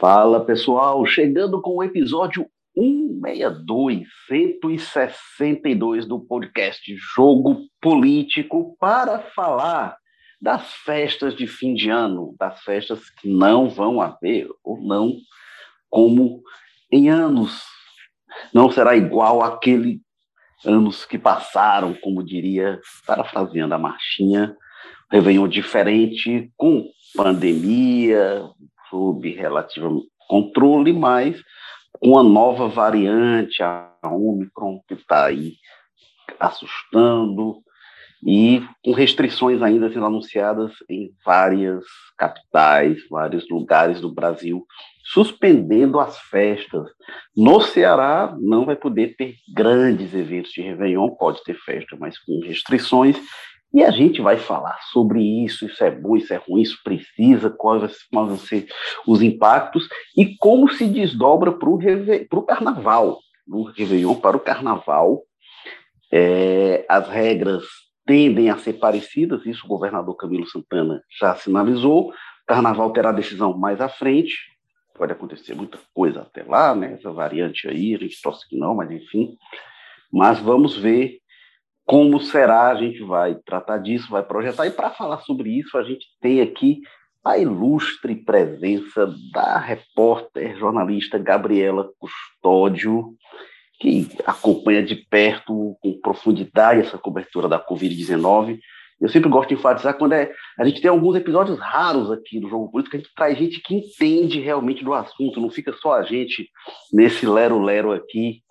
Fala pessoal, chegando com o episódio 162, 162 do podcast Jogo Político para falar das festas de fim de ano, das festas que não vão haver ou não como em anos. Não será igual àquele anos que passaram, como diria, parafraseando a marchinha, Réveillon diferente, com pandemia, sob relativo controle, mas com a nova variante, a Omicron, que está aí assustando, e com restrições ainda sendo anunciadas em várias capitais, vários lugares do Brasil, suspendendo as festas. No Ceará, não vai poder ter grandes eventos de Réveillon, pode ter festa, mas com restrições, e a gente vai falar sobre isso, isso é bom, isso é ruim, isso precisa, quais vão ser os impactos e como se desdobra para o carnaval, do Réveillon para o carnaval. É, as regras tendem a ser parecidas, isso o governador Camilo Santana já sinalizou. Carnaval terá decisão mais à frente, pode acontecer muita coisa até lá, né? Essa variante aí, a gente torce que não, mas enfim. Mas vamos ver como será, a gente vai tratar disso, vai projetar. E para falar sobre isso, a gente tem aqui a ilustre presença da repórter jornalista Gabriela Custódio, que acompanha de perto, com profundidade, essa cobertura da Covid-19. Eu sempre gosto de enfatizar quando é, a gente tem alguns episódios raros aqui no Jogo Político, a gente traz gente que entende realmente do assunto, não fica só a gente nesse lero-lero aqui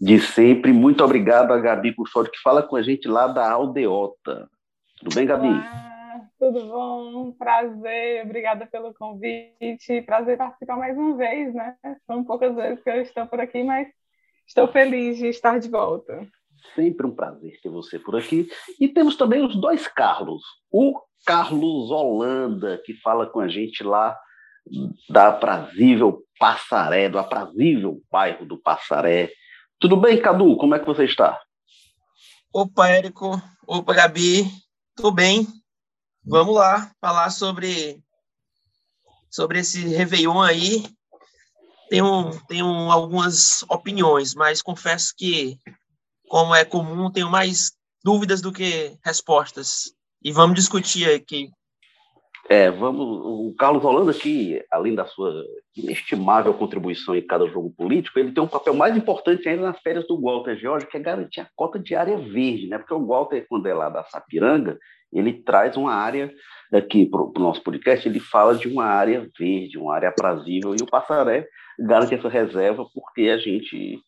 de sempre. Muito obrigado a Gabi Custódio, que fala com a gente lá da Aldeota. Tudo bem, Gabi? Olá, tudo bom? Prazer, obrigada pelo convite. Prazer participar mais uma vez, né? São poucas vezes que eu estou por aqui, mas estou feliz de estar de volta. Sempre um prazer ter você por aqui. E temos também os dois Carlos. O Carlos Holanda, que fala com a gente lá da aprazível Passaré, do aprazível bairro do Passaré. Tudo bem, Cadu? Como é que você está? Opa, Érico. Opa, Gabi. Tudo bem? Vamos lá falar sobre sobre esse Réveillon aí. Tenho, tenho algumas opiniões, mas confesso que como é comum, tenho mais dúvidas do que respostas. E vamos discutir aqui. É, vamos. O Carlos Holanda, que além da sua inestimável contribuição em cada jogo político, ele tem um papel mais importante ainda nas férias do Walter George, que é garantir a cota de área verde, né? Porque o Walter, quando é lá da Sapiranga, ele traz uma área aqui para o nosso podcast, ele fala de uma área verde, uma área aprazível, e o Passaré garante essa reserva porque a gente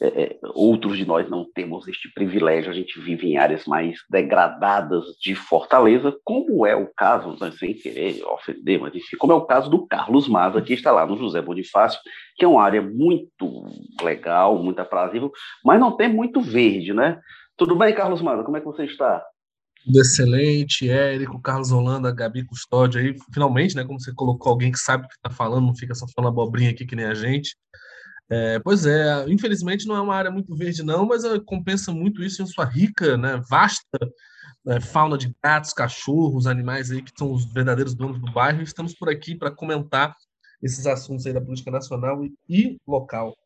é, é, outros de nós não temos este privilégio, a gente vive em áreas mais degradadas de Fortaleza, como é o caso, né, sem querer ofender, mas enfim, como é o caso do Carlos Maza, que está lá no José Bonifácio, que é uma área muito legal, muito aprazível, mas não tem muito verde, né? Tudo bem, Carlos Maza? Como é que você está? Tudo excelente, Érico, Carlos Holanda, Gabi Custódio aí, finalmente, né, como você colocou alguém que sabe o que está falando, não fica só falando abobrinha aqui que nem a gente. É, pois é, infelizmente não é uma área muito verde, não, mas compensa muito isso em sua rica, né, vasta né, fauna de gatos, cachorros, animais aí que são os verdadeiros donos do bairro. Estamos por aqui para comentar esses assuntos aí da política nacional e, e local.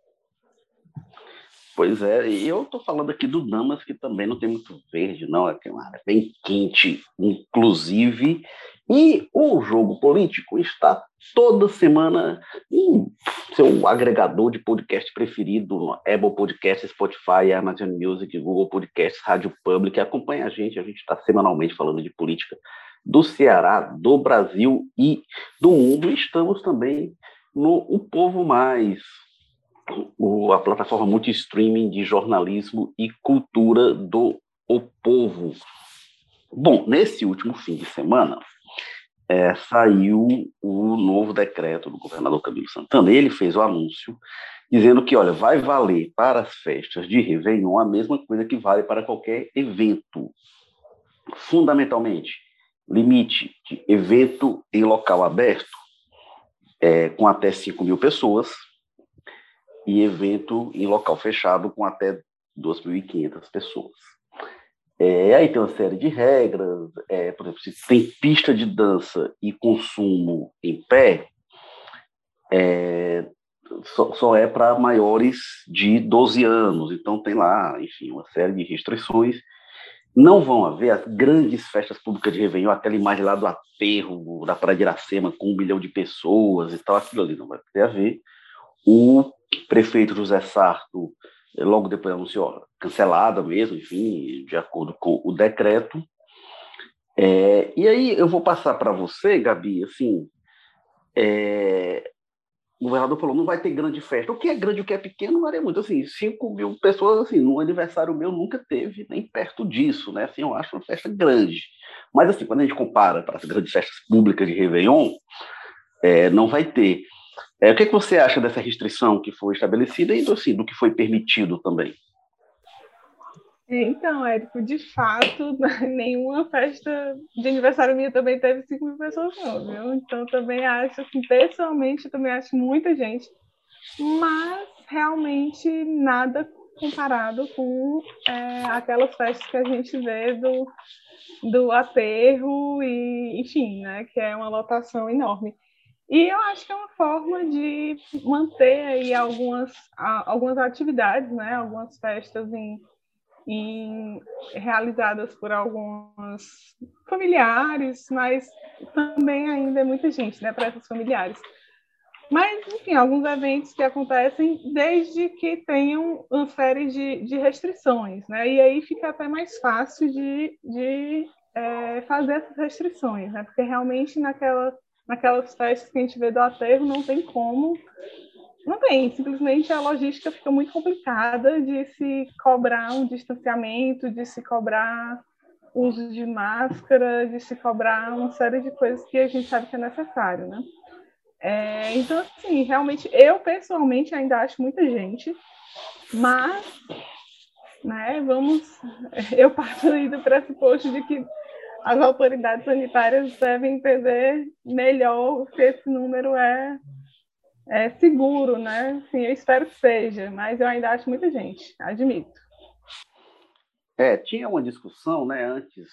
Pois é, e eu estou falando aqui do Damas, que também não tem muito verde, não, é, é uma área bem quente, inclusive, e o jogo político está toda semana em seu agregador de podcast preferido, Apple Podcast, Spotify, Amazon Music, Google Podcasts, Rádio Public. Acompanha a gente, a gente está semanalmente falando de política do Ceará, do Brasil e do mundo. Estamos também no O Povo Mais, a plataforma multi-streaming de jornalismo e cultura do O Povo. Bom, nesse último fim de semana, é, saiu o novo decreto do governador Camilo Santana. Ele fez o anúncio dizendo que, olha, vai valer para as festas de Réveillon a mesma coisa que vale para qualquer evento. Fundamentalmente, limite de evento em local aberto é, com até 5 mil pessoas e evento em local fechado com até 2.500 pessoas. É, aí tem uma série de regras, é, por exemplo, se tem pista de dança e consumo em pé, é, só, só é para maiores de 12 anos, então tem lá, enfim, uma série de restrições. Não vão haver as grandes festas públicas de Réveillon, aquela imagem lá do aterro da Praia de Iracema com um milhão de pessoas e tal, aquilo ali não vai ter a ver. O prefeito José Sarto, logo depois anunciou cancelada mesmo, enfim, de acordo com o decreto. É, e aí eu vou passar para você, Gabi, assim, é, o governador falou, não vai ter grande festa. O que é grande, o que é pequeno, varia muito. Assim, 5 mil pessoas, assim, no aniversário meu nunca teve nem perto disso, né? Assim, eu acho uma festa grande. Mas, assim, quando a gente compara para as grandes festas públicas de Réveillon, é, não vai ter. É, o que, é que você acha dessa restrição que foi estabelecida e, assim, do que foi permitido também? Então, Érico, de fato, nenhuma festa de aniversário minha também teve 5 mil pessoas, não, viu? Então, também acho, assim, pessoalmente, também acho muita gente, mas realmente nada comparado com é, aquelas festas que a gente vê do, do aterro e, enfim, né, que é uma lotação enorme. E eu acho que é uma forma de manter aí algumas, algumas atividades, né, algumas festas em em, realizadas por alguns familiares, mas também ainda é muita gente, né, para essas familiares. Mas, enfim, alguns eventos que acontecem desde que tenham uma série de, de restrições, né? E aí fica até mais fácil de, de é, fazer essas restrições, né? Porque realmente naquela, naquelas festas que a gente vê do aterro não tem como não tem, simplesmente a logística fica muito complicada de se cobrar um distanciamento, de se cobrar uso de máscara, de se cobrar uma série de coisas que a gente sabe que é necessário, né? É, então, assim, realmente, eu pessoalmente ainda acho muita gente, mas, né, vamos, eu parto aí do pressuposto de que as autoridades sanitárias devem entender melhor se esse número é é, seguro, né? Sim, eu espero que seja, mas eu ainda acho muita gente, admito. É, tinha uma discussão, né, antes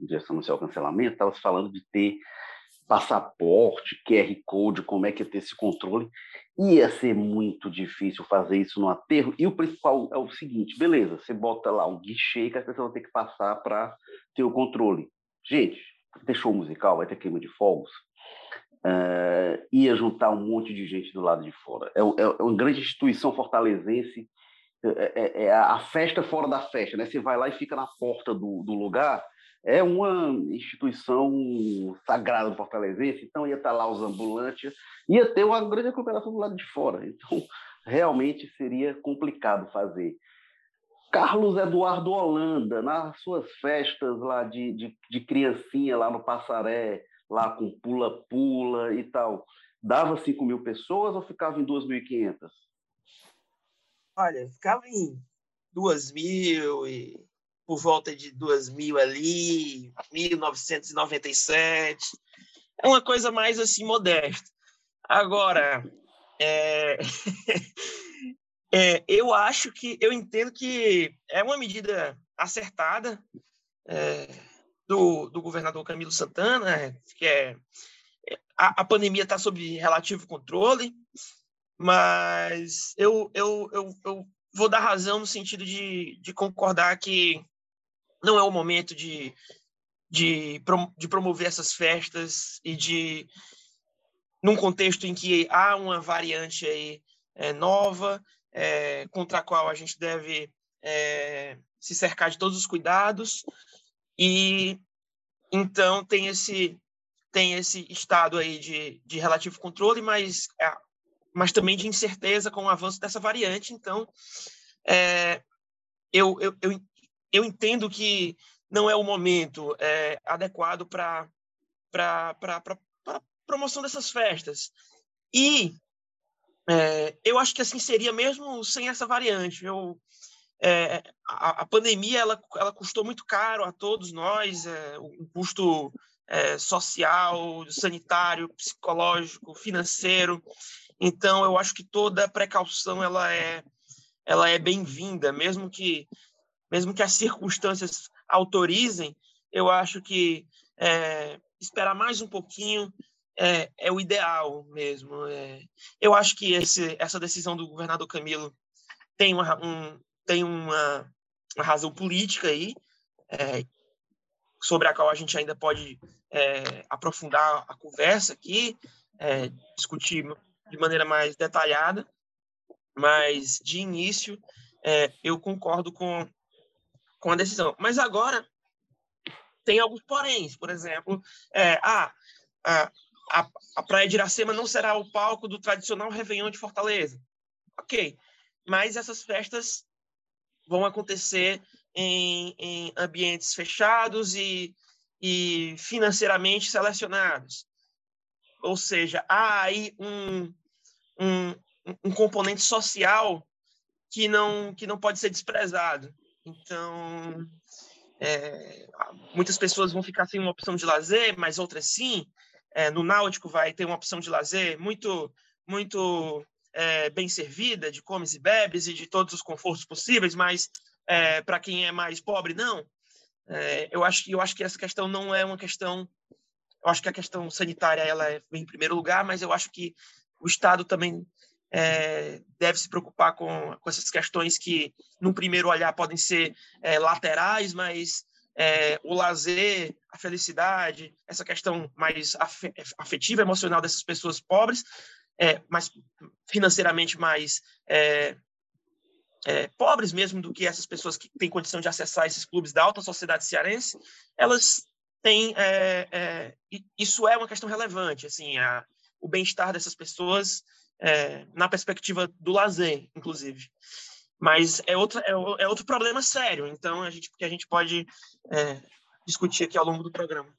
de anunciar o cancelamento, estava falando de ter passaporte, QR Code, como é que ia ter esse controle. Ia ser muito difícil fazer isso no aterro. E o principal é o seguinte: beleza, você bota lá um guichê que as pessoas vão ter que passar para ter o controle. Gente, tem show musical, vai ter queima de fogos uh, ia juntar um monte de gente do lado de fora. É, é, é uma grande instituição fortalezense, é, é, é, a festa fora da festa, né? Você vai lá e fica na porta do, do lugar, é uma instituição sagrada do Fortalezense, então ia estar lá os ambulantes, ia ter uma grande aglomeração do lado de fora. Então, realmente seria complicado fazer. Carlos Eduardo Holanda, nas suas festas lá de, de, de criancinha lá no Passaré, lá com pula-pula e tal, dava 5 mil pessoas ou ficava em 2.500? Olha, ficava em 2 mil e por volta de 2 mil ali, 1997. É uma coisa mais assim modesta. Agora, é... é, eu acho que, eu entendo que é uma medida acertada. É do, do governador Camilo Santana, que é a, a pandemia está sob relativo controle, mas eu, eu, eu, eu vou dar razão no sentido de, de concordar que não é o momento de, de, de promover essas festas e de, num contexto em que há uma variante aí é, nova, é, contra a qual a gente deve é, se cercar de todos os cuidados, e então tem esse tem esse estado aí de, de relativo controle, mas, é, mas também de incerteza com o avanço dessa variante. Então, é, eu, eu, eu, eu entendo que não é o momento é, adequado para a promoção dessas festas. E é, eu acho que assim seria mesmo sem essa variante. Eu, é, a, a, pandemia ela, ela custou muito caro a todos nós, é, um custo é, social, sanitário, psicológico, financeiro. Então, eu acho que toda precaução ela é, ela é bem-vinda, mesmo que mesmo que as circunstâncias autorizem. Eu acho que é, esperar mais um pouquinho é, é o ideal mesmo. É, eu acho que esse, essa decisão do governador Camilo tem uma, um, tem uma, uma razão política aí, é, sobre a qual a gente ainda pode é, aprofundar a conversa aqui, é, discutir de maneira mais detalhada, mas de início é, eu concordo com, com a decisão. Mas agora tem alguns poréns, por exemplo, é, ah, a, a, Praia de Iracema não será o palco do tradicional Réveillon de Fortaleza. Ok, mas essas festas vão acontecer em, em ambientes fechados e, e financeiramente selecionados. Ou seja, há aí um, um, um componente social que não, que não pode ser desprezado. Então, é, muitas pessoas vão ficar sem uma opção de lazer, mas outras sim. É, no Náutico vai ter uma opção de lazer muito, muito é, bem servida, de comes e bebes e de todos os confortos possíveis, mas é, para quem é mais pobre, não. É, eu, acho, eu acho que essa questão não é uma questão. Eu acho que a questão sanitária ela é em primeiro lugar, mas eu acho que o Estado também é, deve se preocupar com, com essas questões que, num primeiro olhar, podem ser é, laterais, mas é, o lazer, a felicidade, essa questão mais afetiva, emocional dessas pessoas pobres, é, mais financeiramente mais é, é, pobres mesmo do que essas pessoas que têm condição de acessar esses clubes da alta sociedade cearense, elas têm é, é, isso é uma questão relevante, assim, a, o bem-estar dessas pessoas é, na perspectiva do lazer, inclusive. Mas é outro, é, é, outro problema sério, então a gente que a gente pode é, discutir aqui ao longo do programa.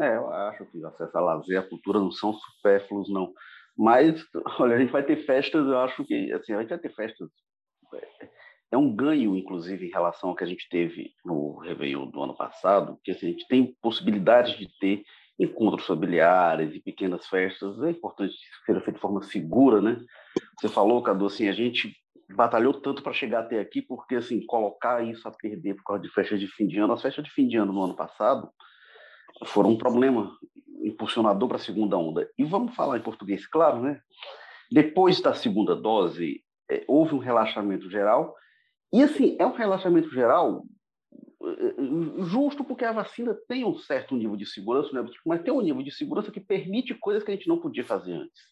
É, eu acho que acesso a lazer, a cultura não são supérfluos, não. Mas, olha, a gente vai ter festas, eu acho que, assim, a gente vai ter festas é um ganho, inclusive, em relação ao que a gente teve no Réveillon do ano passado, que assim, a gente tem possibilidades de ter encontros familiares e pequenas festas. É importante seja feito de forma segura, né? Você falou, Cadu, assim, a gente batalhou tanto para chegar até aqui, porque, assim, colocar isso a perder por causa de festas de fim de ano, as festas de fim de ano no ano passado foram um problema impulsionador para a segunda onda. E vamos falar em português, claro, né? Depois da segunda dose, é, houve um relaxamento geral, e assim, é um relaxamento geral é, justo porque a vacina tem um certo nível de segurança, né? mas tem um nível de segurança que permite coisas que a gente não podia fazer antes.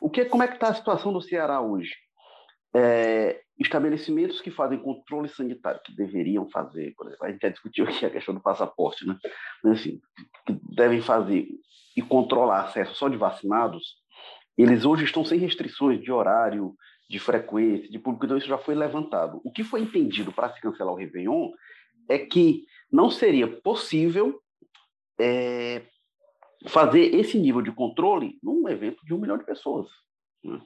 O que, como é que está a situação do Ceará hoje? É, estabelecimentos que fazem controle sanitário, que deveriam fazer, por exemplo, a gente já discutiu aqui a questão do passaporte, né? Mas, assim, que devem fazer e controlar acesso só de vacinados, eles hoje estão sem restrições de horário, de frequência, de público, então isso já foi levantado. O que foi entendido para se cancelar o Réveillon é que não seria possível é, fazer esse nível de controle num evento de um milhão de pessoas. Né?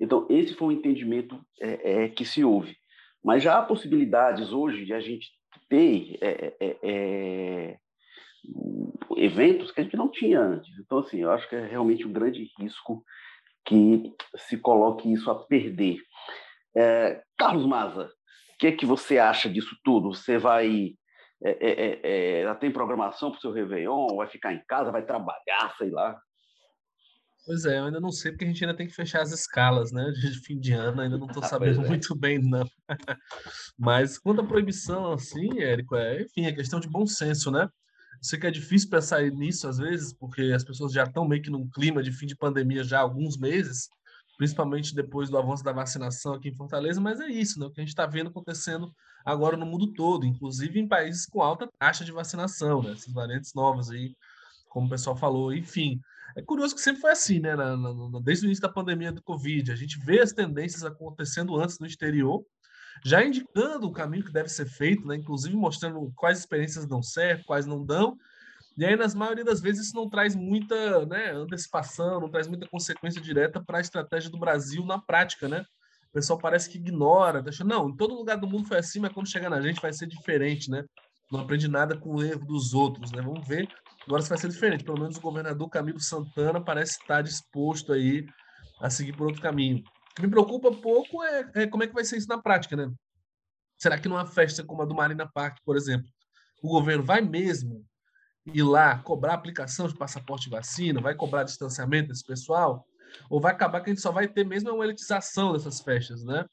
Então, esse foi o entendimento é, é, que se houve. Mas já há possibilidades hoje de a gente ter é, é, é, eventos que a gente não tinha antes. Então, assim, eu acho que é realmente um grande risco que se coloque isso a perder. É, Carlos Maza, o que, é que você acha disso tudo? Você vai. É, é, é, é tem programação para o seu Réveillon? Vai ficar em casa? Vai trabalhar? Sei lá. Pois é, eu ainda não sei, porque a gente ainda tem que fechar as escalas, né? De fim de ano, ainda não estou sabendo é. muito bem, não. Mas quanto à proibição, assim, Érico, é, enfim, é questão de bom senso, né? Sei que é difícil pensar nisso às vezes, porque as pessoas já estão meio que num clima de fim de pandemia já há alguns meses, principalmente depois do avanço da vacinação aqui em Fortaleza, mas é isso, né? O que a gente está vendo acontecendo agora no mundo todo, inclusive em países com alta taxa de vacinação, né? Essas variantes novas aí, como o pessoal falou, enfim. É curioso que sempre foi assim, né? Na, na, desde o início da pandemia do Covid, a gente vê as tendências acontecendo antes no exterior, já indicando o caminho que deve ser feito, né? inclusive mostrando quais experiências dão certo, quais não dão. E aí, nas maioria das vezes, isso não traz muita né, antecipação, não traz muita consequência direta para a estratégia do Brasil na prática, né? O pessoal parece que ignora, deixa, não, em todo lugar do mundo foi assim, mas quando chegar na gente vai ser diferente, né? Não aprende nada com o erro dos outros, né? Vamos ver agora se vai ser diferente. Pelo menos o governador Camilo Santana parece estar disposto aí a seguir por outro caminho que me preocupa pouco é, é, como é que vai ser isso na prática, né? Será que numa festa como a do Marina Park, por exemplo, o governo vai mesmo ir lá cobrar aplicação de passaporte e vacina, vai cobrar distanciamento desse pessoal, ou vai acabar que a gente só vai ter mesmo uma elitização dessas festas, né?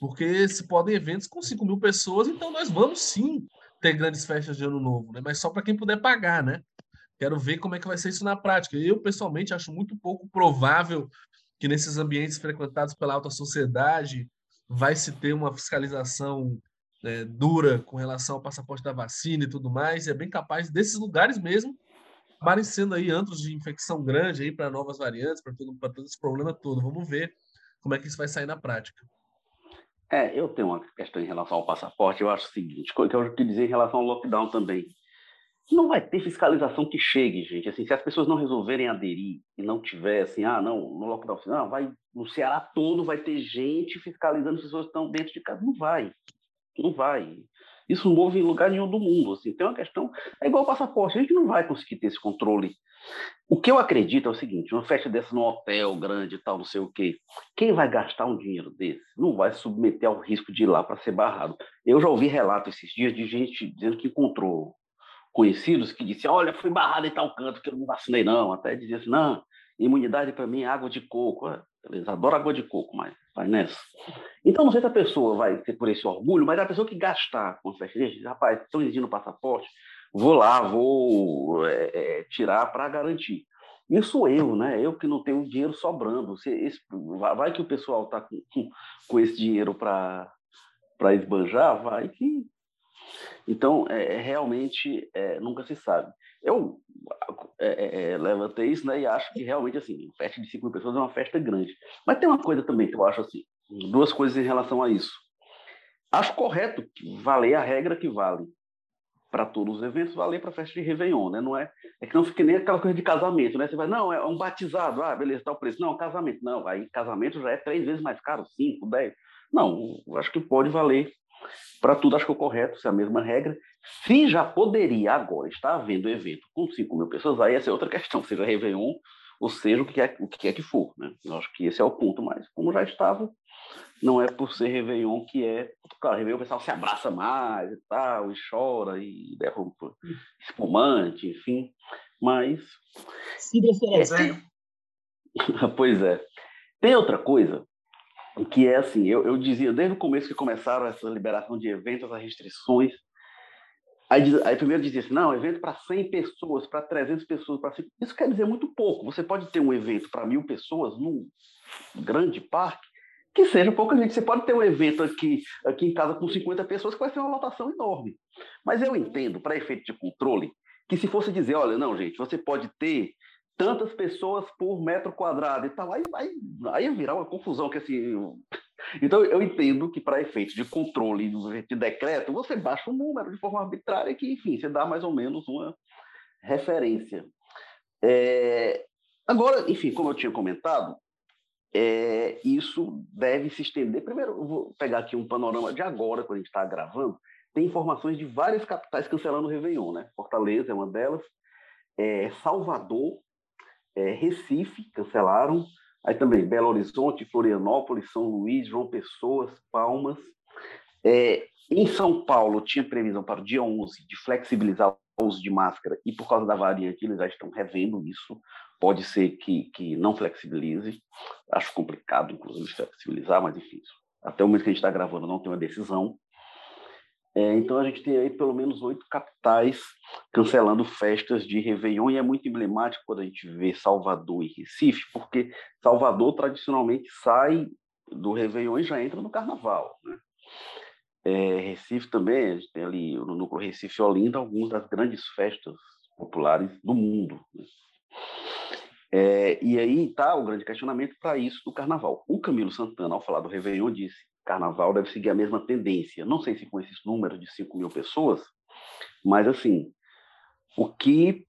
Porque se podem eventos com 5 mil pessoas, então nós vamos sim ter grandes festas de ano novo, né? Mas só para quem puder pagar, né? Quero ver como é que vai ser isso na prática. Eu, pessoalmente, acho muito pouco provável que nesses ambientes frequentados pela alta sociedade vai se ter uma fiscalização é, dura com relação ao passaporte da vacina e tudo mais. E é bem capaz desses lugares mesmo acabarem sendo aí antros de infecção grande aí para novas variantes, para todo, todo esse problema todo. Vamos ver como é que isso vai sair na prática. É, eu tenho uma questão em relação ao passaporte. Eu acho o seguinte, que eu queria dizer em relação ao lockdown também. Não vai ter fiscalização que chegue, gente. Assim, se as pessoas não resolverem aderir e não tiver assim, ah, não, no lockdown, não, ah, vai no Ceará todo vai ter gente fiscalizando as pessoas estão dentro de casa. Não vai. Não vai. Isso não houve em lugar nenhum do mundo. Assim. Tem uma questão. É igual passaporte. A gente não vai conseguir ter esse controle. O que eu acredito é o seguinte: uma festa dessa num hotel grande e tal, não sei o quê. Quem vai gastar um dinheiro desse não vai submeter ao risco de ir lá para ser barrado. Eu já ouvi relatos esses dias de gente dizendo que encontrou conhecidos que disse, olha, fui barrado em tal canto que eu não vacinei não. Até dizia assim, não, imunidade para mim é água de coco. Eles adoram água de coco, mas vai nessa. Então, não sei se a pessoa vai ter por esse orgulho, mas a pessoa que gastar com festa, rapaz, estão exigindo passaporte, vou lá, vou é, é, tirar para garantir. Isso eu, né? Eu que não tenho dinheiro sobrando. Se, esse, vai que o pessoal está com, com esse dinheiro para esbanjar, vai que então, é, é, realmente, é, nunca se sabe. Eu é, é, é, levantei isso né, e acho que realmente, assim, festa de 5 mil pessoas é uma festa grande. Mas tem uma coisa também que eu acho assim, duas coisas em relação a isso. Acho correto valer a regra que vale para todos os eventos, valer para a festa de Réveillon, né? Não é, é que não fique nem aquela coisa de casamento, né? Você vai, não, é um batizado, ah, beleza, o preço. Não, casamento, não, aí casamento já é três vezes mais caro, cinco, dez. Não, acho que pode valer para tudo, acho que é o correto, se é a mesma regra. Se já poderia agora estar havendo evento com 5 mil pessoas, aí essa é outra questão, seja Réveillon, ou seja o que é, o que, é que for. Né? Eu acho que esse é o ponto mais. Como já estava, não é por ser Réveillon que é. Claro, Réveillon o pessoal se abraça mais e tal, e chora, e derruba espumante, enfim. Mas. Cidra é, Pois é. Tem outra coisa que é assim, eu, eu dizia desde o começo que começaram essa liberação de eventos, as restrições, aí, aí primeiro dizia assim, não, evento para 100 pessoas, para 300 pessoas, para isso quer dizer muito pouco. Você pode ter um evento para mil pessoas num grande parque, que seja pouca gente. Você pode ter um evento aqui, aqui em casa com 50 pessoas, que vai ser uma lotação enorme. Mas eu entendo, para efeito de controle, que se fosse dizer, olha, não, gente, você pode ter tantas pessoas por metro quadrado e tal, aí, aí, aí ia virar uma confusão que assim. Então eu entendo que para efeitos de controle de decreto, você baixa um número de forma arbitrária que, enfim, você dá mais ou menos uma referência. É... Agora, enfim, como eu tinha comentado, é... isso deve se estender. Primeiro, eu vou pegar aqui um panorama de agora, quando a gente está gravando, tem informações de várias capitais cancelando o Réveillon, né? Fortaleza é uma delas, é, Salvador é, Recife, cancelaram. Aí também Belo Horizonte, Florianópolis, São Luís, João Pessoa, Palmas. É, em São Paulo, tinha previsão para o dia 11 de flexibilizar o uso de máscara e por causa da variante eles já estão revendo isso. Pode ser que, que não flexibilize. Acho complicado, inclusive, flexibilizar, mas enfim, até o momento que a gente está gravando não tem uma decisão. É, então a gente tem aí pelo menos oito capitais cancelando festas de Réveillon e é muito emblemático quando a gente vê Salvador e Recife, porque Salvador tradicionalmente sai do Réveillon e já entra no Carnaval. Né? É, Recife também, a gente tem ali no núcleo Recife Olinda algumas das grandes festas populares do mundo. Né? É, e aí está o grande questionamento para isso do Carnaval. O Camilo Santana, ao falar do Réveillon, disse carnaval deve seguir a mesma tendência. Não sei se com esses números de 5 mil pessoas, mas assim, o que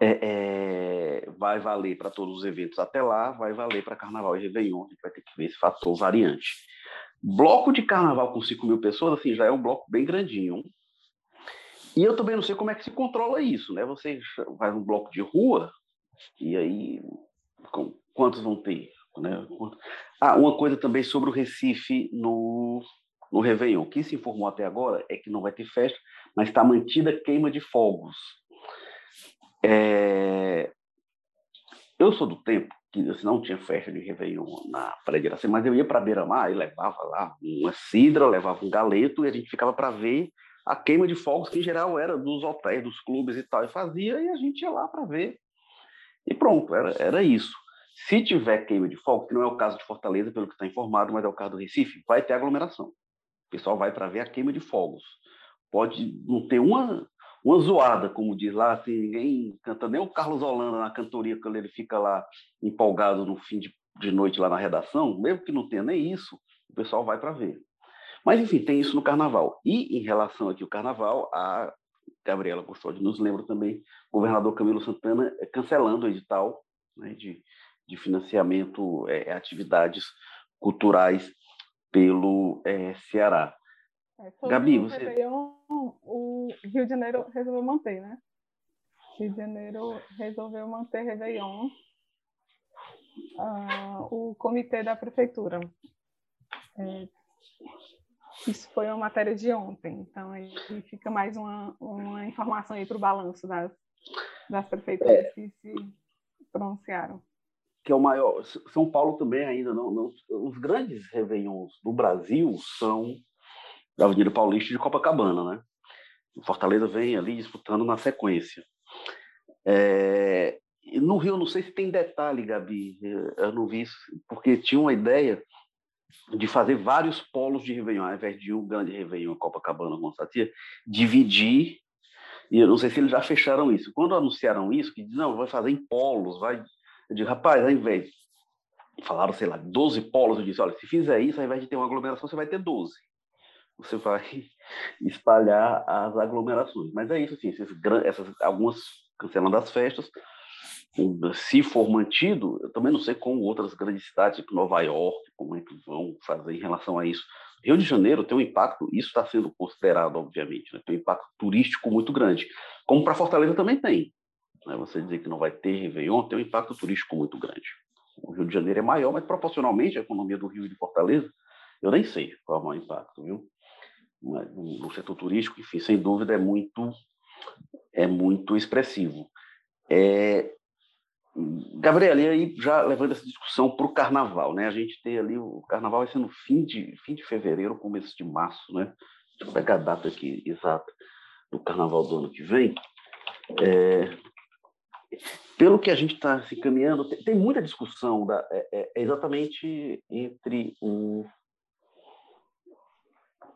é, é, vai valer para todos os eventos até lá, vai valer para carnaval e Réveillon. A gente vai ter que ver esse fator variante. Bloco de carnaval com 5 mil pessoas, assim, já é um bloco bem grandinho. E eu também não sei como é que se controla isso, né? Você faz um bloco de rua, e aí, quantos vão ter? Né? Ah, uma coisa também sobre o Recife no, no Réveillon. O que se informou até agora é que não vai ter festa, mas está mantida queima de fogos. É... Eu sou do tempo que assim, não tinha festa de Réveillon na Praia de Iracema, mas eu ia para Beira-Mar e levava lá uma cidra, levava um galeto e a gente ficava para ver a queima de fogos, que em geral era dos hotéis, dos clubes e tal, e fazia, e a gente ia lá para ver. E pronto, era, era isso. Se tiver queima de fogos, que não é o caso de Fortaleza, pelo que está informado, mas é o caso do Recife, vai ter aglomeração. O pessoal vai para ver a queima de fogos. Pode não ter uma, uma zoada, como diz lá, assim, ninguém canta, nem o Carlos Holanda na cantoria, quando ele fica lá empolgado no fim de, de noite lá na redação, mesmo que não tenha nem isso, o pessoal vai para ver. Mas, enfim, tem isso no carnaval. E, em relação aqui ao carnaval, a Gabriela Custódio nos lembra também o governador Camilo Santana cancelando o edital né, de, de financiamento é, é, atividades culturais pelo é, Ceará. É, Gabi, você... Réveillon, o Rio de Janeiro resolveu manter, né? Rio de Janeiro resolveu manter Réveillon. Uh, o comitê da prefeitura. É, isso foi uma matéria de ontem, então aí fica mais uma, uma informação aí para o balanço das, das prefeituras é. que se pronunciaram que é o maior. São Paulo também ainda não, não. Os grandes réveillons do Brasil são da Avenida Paulista de Copacabana, né? Fortaleza vem ali disputando na sequência. É, no Rio, não sei se tem detalhe, Gabi, eu não vi isso, porque tinha uma ideia de fazer vários polos de Réveillon, ao invés de um grande Réveillon Copacabana com Satia, dividir, e eu não sei se eles já fecharam isso. Quando anunciaram isso, que não, vai fazer em polos, vai eu digo, rapaz, ao invés, falaram, sei lá, 12 polos, eu disse, olha, se fizer isso, ao invés de ter uma aglomeração, você vai ter 12. Você vai espalhar as aglomerações. Mas é isso, assim, essas, essas, algumas cancelando as festas, se for mantido, eu também não sei como outras grandes cidades, tipo Nova York, como é que vão fazer em relação a isso. Rio de Janeiro tem um impacto, isso está sendo considerado, obviamente, né? tem um impacto turístico muito grande, como para Fortaleza também tem. Né? Você dizer que não vai ter Réveillon tem um impacto turístico muito grande. O Rio de Janeiro é maior, mas proporcionalmente a economia do Rio e de Fortaleza, eu nem sei qual é o maior impacto, viu? no setor turístico, enfim, sem dúvida é muito é muito expressivo. É, Gabriel, e aí já levando essa discussão para o carnaval, né? A gente tem ali o carnaval vai ser no fim de fim de fevereiro, começo de março, né? Deixa eu pegar a data aqui exata do carnaval do ano que vem. É, pelo que a gente está se caminhando, tem, tem, muita discussão da, é, é, é exatamente entre o,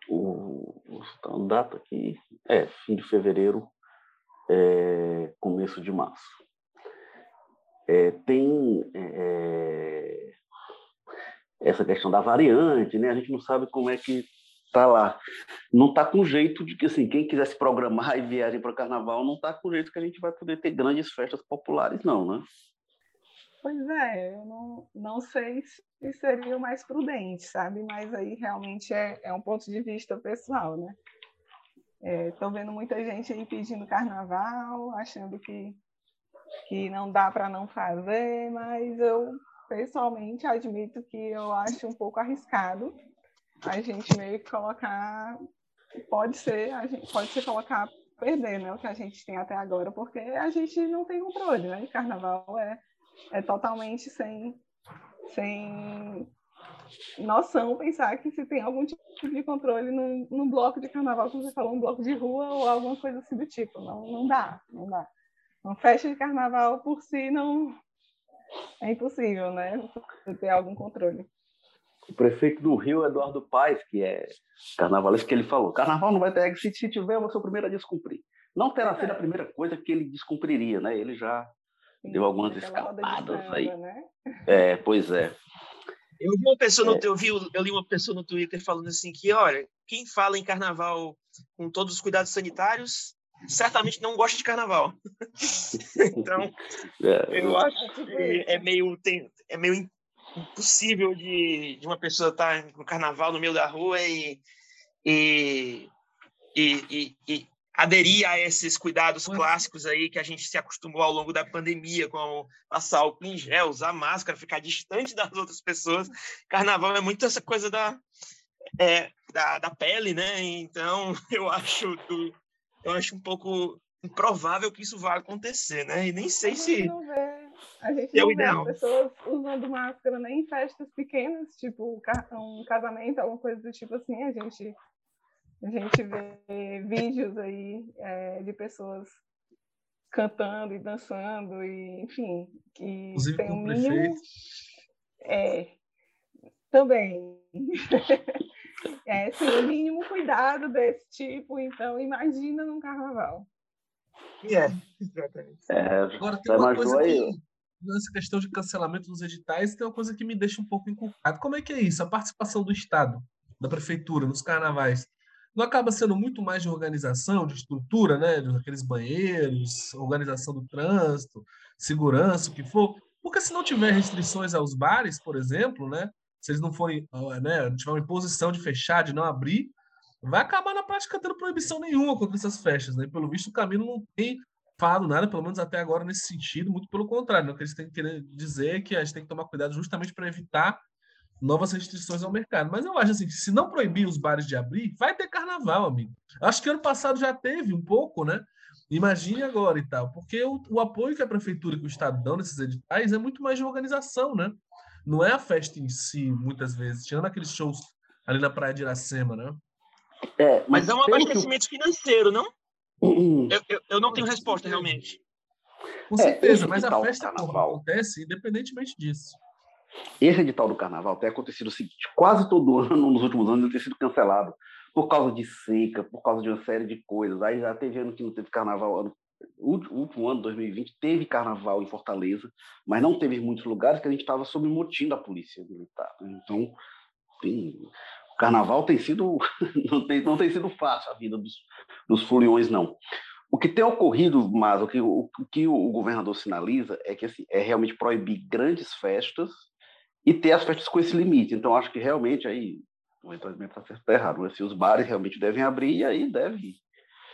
o, o data aqui, é fim de fevereiro, é, começo de março. É, tem é, essa questão da variante, né? A gente não sabe como é que tá lá. Não tá com jeito de que, assim, quem quiser se programar e viagem para o carnaval, não tá com jeito que a gente vai poder ter grandes festas populares, não, né? Pois é, eu não, não sei se seria o mais prudente, sabe? Mas aí realmente é, é um ponto de vista pessoal, né? Estou é, vendo muita gente aí pedindo carnaval, achando que, que não dá para não fazer, mas eu pessoalmente admito que eu acho um pouco arriscado a gente meio que colocar pode ser a gente pode ser colocar perder né o que a gente tem até agora porque a gente não tem controle né carnaval é é totalmente sem sem noção pensar que se tem algum tipo de controle num, num bloco de carnaval como você falou um bloco de rua ou alguma coisa assim do tipo. Não não dá não dá. Uma festa de carnaval por si não é impossível né ter algum controle o prefeito do Rio, Eduardo Paes, que é carnavalesco, que ele falou: carnaval não vai ter se, se tiver, eu vou ser o primeiro a descumprir. Não terá sido a é. primeira coisa que ele descumpriria, né? Ele já Sim, deu algumas escapadas aí. Né? É, pois é. Eu vi uma pessoa no, é. eu vi, eu li uma pessoa no Twitter falando assim que, olha, quem fala em carnaval com todos os cuidados sanitários certamente não gosta de carnaval. então, é, eu acho que é meio tem, é meio impossível de, de uma pessoa estar no carnaval no meio da rua e, e, e, e, aderir a esses cuidados clássicos aí que a gente se acostumou ao longo da pandemia, como passar álcool em gel, usar máscara, ficar distante das outras pessoas. Carnaval é muito essa coisa da, é, da, da pele, né? Então, eu acho, do, eu acho um pouco improvável que isso vá acontecer, né? E nem sei se. A gente é não o vê as pessoas usando máscara nem em festas pequenas, tipo um casamento, alguma coisa do tipo assim. A gente, a gente vê vídeos aí é, de pessoas cantando e dançando, e enfim, que Inclusive tem um o mínimo. prefeito. É, também. É, sim, o mínimo cuidado desse tipo, então imagina num carnaval. É, exatamente. É, Agora, tem uma coisa aí? que, nessa questão de cancelamento dos editais, tem uma coisa que me deixa um pouco encucado. Como é que é isso? A participação do Estado, da Prefeitura, nos carnavais, não acaba sendo muito mais de organização, de estrutura, né? Aqueles banheiros, organização do trânsito, segurança, o que for. Porque se não tiver restrições aos bares, por exemplo, né? Se eles não forem, né, tiver uma imposição de fechar, de não abrir, vai acabar na prática tendo proibição nenhuma contra essas festas, né? Pelo visto, o Camilo não tem falado nada, pelo menos até agora, nesse sentido, muito pelo contrário. né? O que eles têm que querer dizer é que a gente tem que tomar cuidado justamente para evitar novas restrições ao mercado. Mas eu acho assim, que se não proibir os bares de abrir, vai ter carnaval, amigo. Acho que ano passado já teve um pouco, né? Imagine agora e tal, porque o, o apoio que a prefeitura e que o estado dão nesses editais é muito mais de organização, né? Não é a festa em si, muitas vezes, tirando aqueles shows ali na praia de Iracema, né? É, Mas é um pelo que abastecimento financeiro, não? Eu, eu, eu não tenho resposta, realmente. Com É, certeza, esse mas a festa carnaval. acontece independentemente disso. Esse edital do carnaval tem acontecido o seguinte: quase todo ano, nos últimos anos, ele tem sido cancelado por causa de seca, por causa de uma série de coisas. Aí já teve ano que não teve carnaval. Ano, o último- ano, 2020, teve carnaval em Fortaleza, mas não teve em muitos lugares que a gente estava sob motim da polícia militar. né? Então, tem- carnaval tem sido. não, tem, não tem sido fácil a vida dos, dos foliões, não. O que tem ocorrido, mas o que o, o que o governador sinaliza é que assim, é realmente proibir grandes festas e ter as festas com esse limite. Então, acho que realmente aí o entendimento está certo ou errado. Mas, assim, os bares realmente devem abrir e aí deve.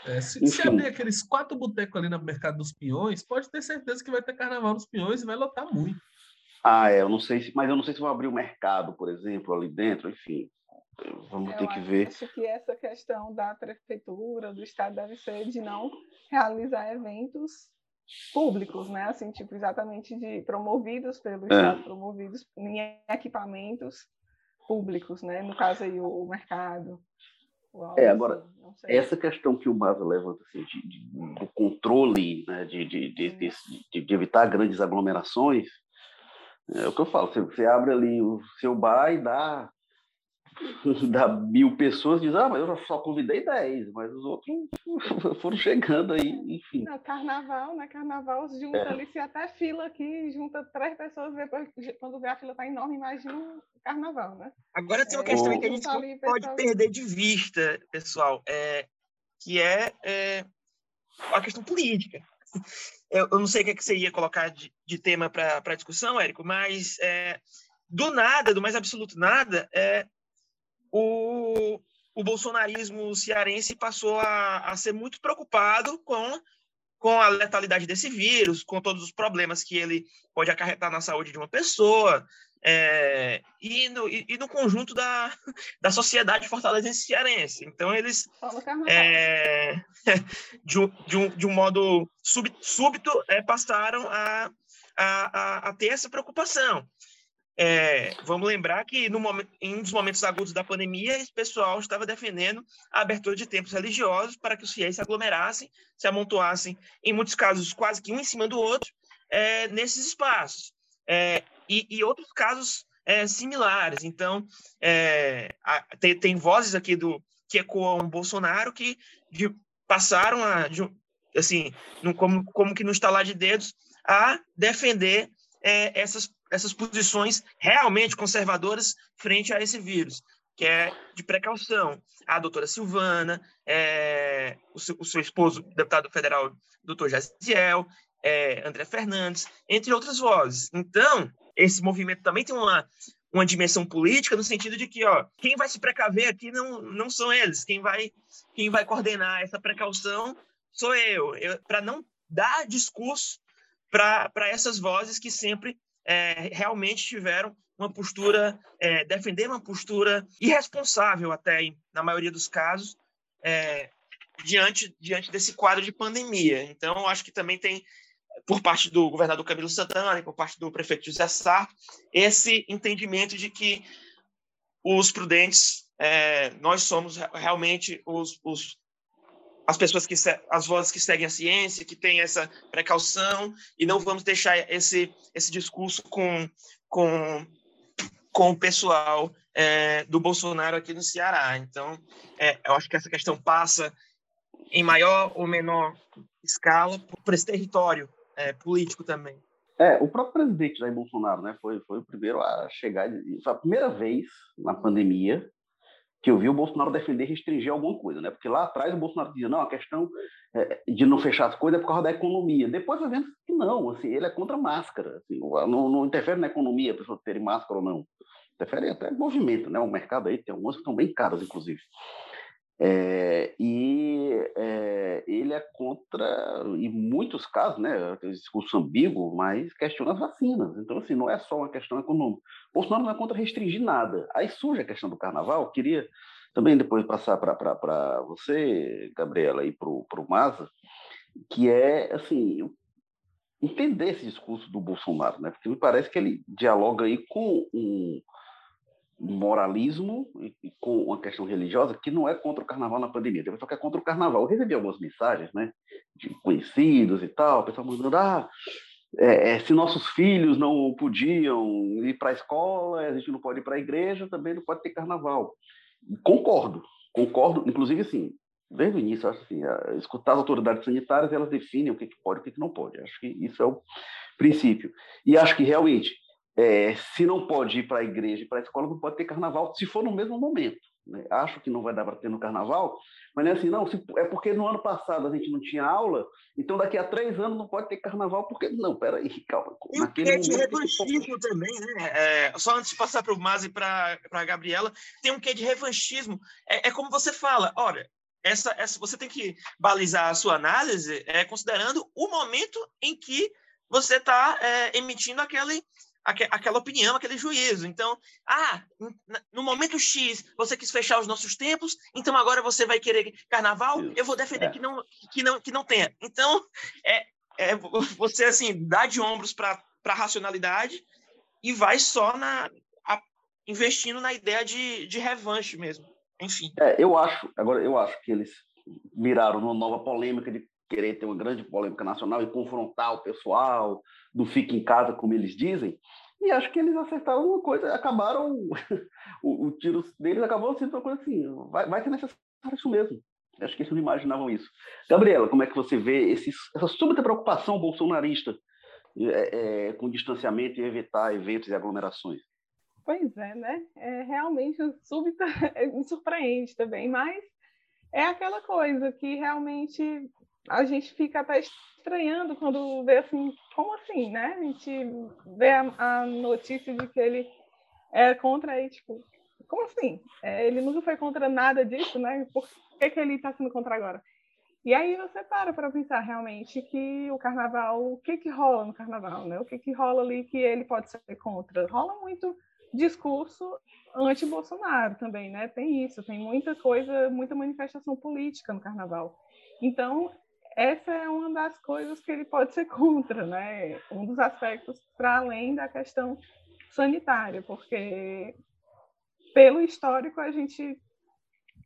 É, se, se abrir aqueles quatro botecos ali no Mercado dos Pinhões, pode ter certeza que vai ter carnaval nos Pinhões e vai lotar muito. Ah, é, eu não sei se, mas eu não sei se vão abrir o mercado, por exemplo, ali dentro, enfim. Vamos ter Eu que acho- ver. Acho que essa questão da prefeitura, do estado, deve ser de não realizar eventos públicos, né? Assim, tipo, exatamente de promovidos pelo É. estado, promovidos em equipamentos públicos, né? No caso aí o, o mercado. o É, agora, assim. Essa questão que o Maza levanta assim, de, de- do controle, né, de, de, de, de, de- de evitar grandes aglomerações, é o que eu falo. Você, você abre ali o seu bar e dá, dá mil pessoas, diz, ah, mas eu só convidei dez, mas os outros foram chegando aí, enfim. Não, carnaval, né? Carnaval junta É. ali, se até fila aqui, junta três pessoas, depois, quando vê a fila tá enorme, imagina o carnaval, né? Agora tem uma É, questão que a gente ali, pode pessoal. perder de vista, pessoal, é, que é, é a questão política. Eu, eu não sei o que, é que você ia colocar de, de tema para a discussão, Érico, mas é, do nada, do mais absoluto nada, é, o, o bolsonarismo cearense passou a, a ser muito preocupado com, com a letalidade desse vírus, com todos os problemas que ele pode acarretar na saúde de uma pessoa, é, e, no, e, e no conjunto da, da sociedade fortalezense cearense. Então, eles, é, de, um, de, um, de um modo súbito, é, passaram a, a, a, a ter essa preocupação. É, vamos lembrar que momento, em um dos momentos agudos da pandemia, esse pessoal estava defendendo a abertura de templos religiosos para que os fiéis se aglomerassem, se amontoassem, em muitos casos quase que um em cima do outro, é, nesses espaços. É, e, e, outros casos é, similares. Então, é, a, tem, tem, vozes aqui do que ecoam Bolsonaro que de, passaram a, de, assim, no, como, como que no estalar de dedos, a defender é, essas essas posições realmente conservadoras frente a esse vírus, que é de precaução. A doutora Silvana, é, o, seu, o, seu, esposo, deputado federal, doutor Jaziel, é, André Fernandes, entre outras vozes. Então, esse movimento também tem uma, uma dimensão política no sentido de que ó, quem vai se precaver aqui não, não são eles, quem vai, quem vai coordenar essa precaução sou eu, eu para não dar discurso para essas vozes que sempre é, realmente tiveram uma postura, é, uma postura irresponsável até, na maioria dos casos, é, diante, diante desse quadro de pandemia. Então, acho que também tem, por parte do governador Camilo Santana e por parte do prefeito José Sarto, esse entendimento de que os prudentes, é, nós somos realmente os, os, as pessoas que as vozes que seguem a ciência, que têm essa precaução e não vamos deixar esse esse discurso com com com o pessoal é, do Bolsonaro aqui no Ceará. Então, é, eu acho que essa questão passa em maior ou menor escala por esse território é, político também. É, o próprio presidente Jair Bolsonaro, né, foi, foi o primeiro a chegar, foi a primeira vez na pandemia que eu vi o Bolsonaro defender restringir alguma coisa, né? Porque lá atrás o Bolsonaro dizia, não, a questão é, de não fechar as coisas é por causa da economia. Depois vai vendo que não, assim, ele é contra máscara, assim, não, não interfere na economia a pessoa ter máscara ou não. Interfere até movimento, né? O mercado aí tem algumas que estão bem caras, inclusive. É, e é, ele é contra, em muitos casos, né, aquele discurso ambíguo, mas questiona as vacinas. Então, assim, não é só uma questão econômica. Bolsonaro não é contra restringir nada. Aí surge a questão do carnaval. Queria também depois passar para você, Gabriela, e para o Maza, que é, assim, entender esse discurso do Bolsonaro, né? Porque me parece que ele dialoga aí com um moralismo e, e, com uma questão religiosa que não é contra o carnaval na pandemia, tem pessoa que é contra o carnaval. Eu recebi algumas mensagens, né, de conhecidos e tal, pessoal mandando, ah, é, é, se nossos filhos não podiam ir para a escola, a gente não pode ir para a igreja, também não pode ter carnaval. Concordo, concordo, inclusive, assim, desde o início, acho assim, escutar as autoridades sanitárias, elas definem o que, que pode e o que, que não pode. Acho que isso é o princípio. E acho que, realmente, é, se não pode ir para a igreja e para a escola, não pode ter carnaval, se for no mesmo momento. Né? Acho que não vai dar para ter no carnaval, mas não é assim, não, se, é porque no ano passado a gente não tinha aula, então daqui a três anos não pode ter carnaval, porque. Não, peraí, calma. E o quê de revanchismo também, né? É, só antes de passar para o Mazi e para a Gabriela, tem um quê de revanchismo. É, é como você fala, olha, essa, essa, você tem que balizar a sua análise é, considerando o momento em que você está é, emitindo aquele, aquela opinião, aquele juízo. Então, ah, no momento X você quis fechar os nossos tempos, então agora você vai querer carnaval, eu vou defender é. que, não, que, não, que não tenha. Então, é, é você assim, dá de ombros para a racionalidade e vai só na a, investindo na ideia de, de revanche mesmo. Enfim. É, eu acho, agora eu acho que eles miraram numa nova polêmica de querer ter uma grande polêmica nacional e confrontar o pessoal do fique em casa, como eles dizem. E acho que eles acertaram uma coisa, acabaram, o, o tiro deles acabou sendo uma coisa assim, vai, vai ser necessário isso mesmo. Acho que eles não imaginavam isso. Gabriela, como é que você vê esse, essa súbita preocupação bolsonarista é, é, com distanciamento e evitar eventos e aglomerações? Pois é, né? É, realmente súbita me surpreende também, mas é aquela coisa que realmente a gente fica até estranhando quando vê assim, como assim, né? A gente vê a, a notícia de que ele é contra aí, tipo, como assim? É, ele nunca foi contra nada disso, né? Por que, que ele está sendo contra agora? E aí você para para pensar realmente que o carnaval, o que que rola no carnaval, né? O que que rola ali que ele pode ser contra? Rola muito discurso anti-Bolsonaro também, né? Tem isso, tem muita coisa, muita manifestação política no carnaval. Então, essa é uma das coisas que ele pode ser contra, né? Um dos aspectos para além da questão sanitária, porque pelo histórico a gente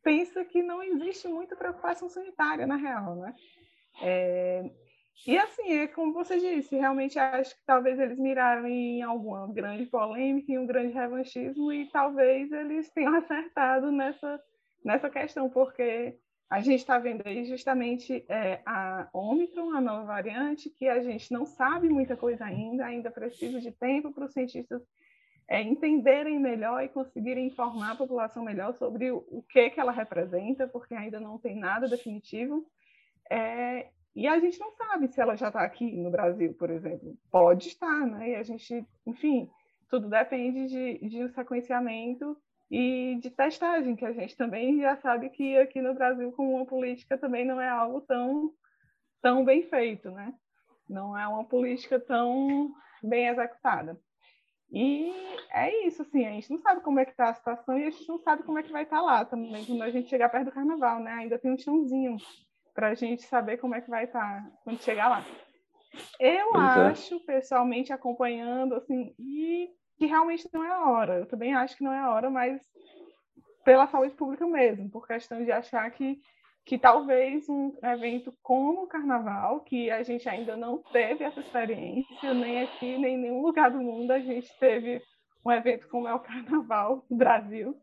pensa que não existe muita preocupação sanitária na real, né? É, e assim, é como você disse, realmente acho que talvez eles miraram em alguma grande polêmica, em um grande revanchismo, e talvez eles tenham acertado nessa, nessa questão, porque a gente está vendo aí justamente é, a Omicron, a nova variante, que a gente não sabe muita coisa ainda, ainda precisa de tempo para os cientistas é, entenderem melhor e conseguirem informar a população melhor sobre o, o, que, que ela representa, porque ainda não tem nada definitivo. É, e a gente não sabe se ela já está aqui no Brasil, por exemplo. Pode estar, né? E a gente, enfim, tudo depende de, de um sequenciamento e de testagem, que a gente também já sabe que aqui no Brasil, com uma política, também não é algo tão, tão bem feito, né? Não é uma política tão bem executada. E é isso, assim, a gente não sabe como é que está a situação e a gente não sabe como é que vai estar tá lá também, quando a gente chegar perto do carnaval, né? Ainda tem um chãozinho para a gente saber como é que vai estar tá quando chegar lá. Eu pois é. acho, é. pessoalmente, acompanhando, assim, e que realmente não é a hora. Eu também acho que não é a hora, mas pela saúde pública mesmo, por questão de achar que, que talvez um evento como o Carnaval, que a gente ainda não teve essa experiência, nem aqui, nem em nenhum lugar do mundo a gente teve um evento como é o Carnaval do Brasil,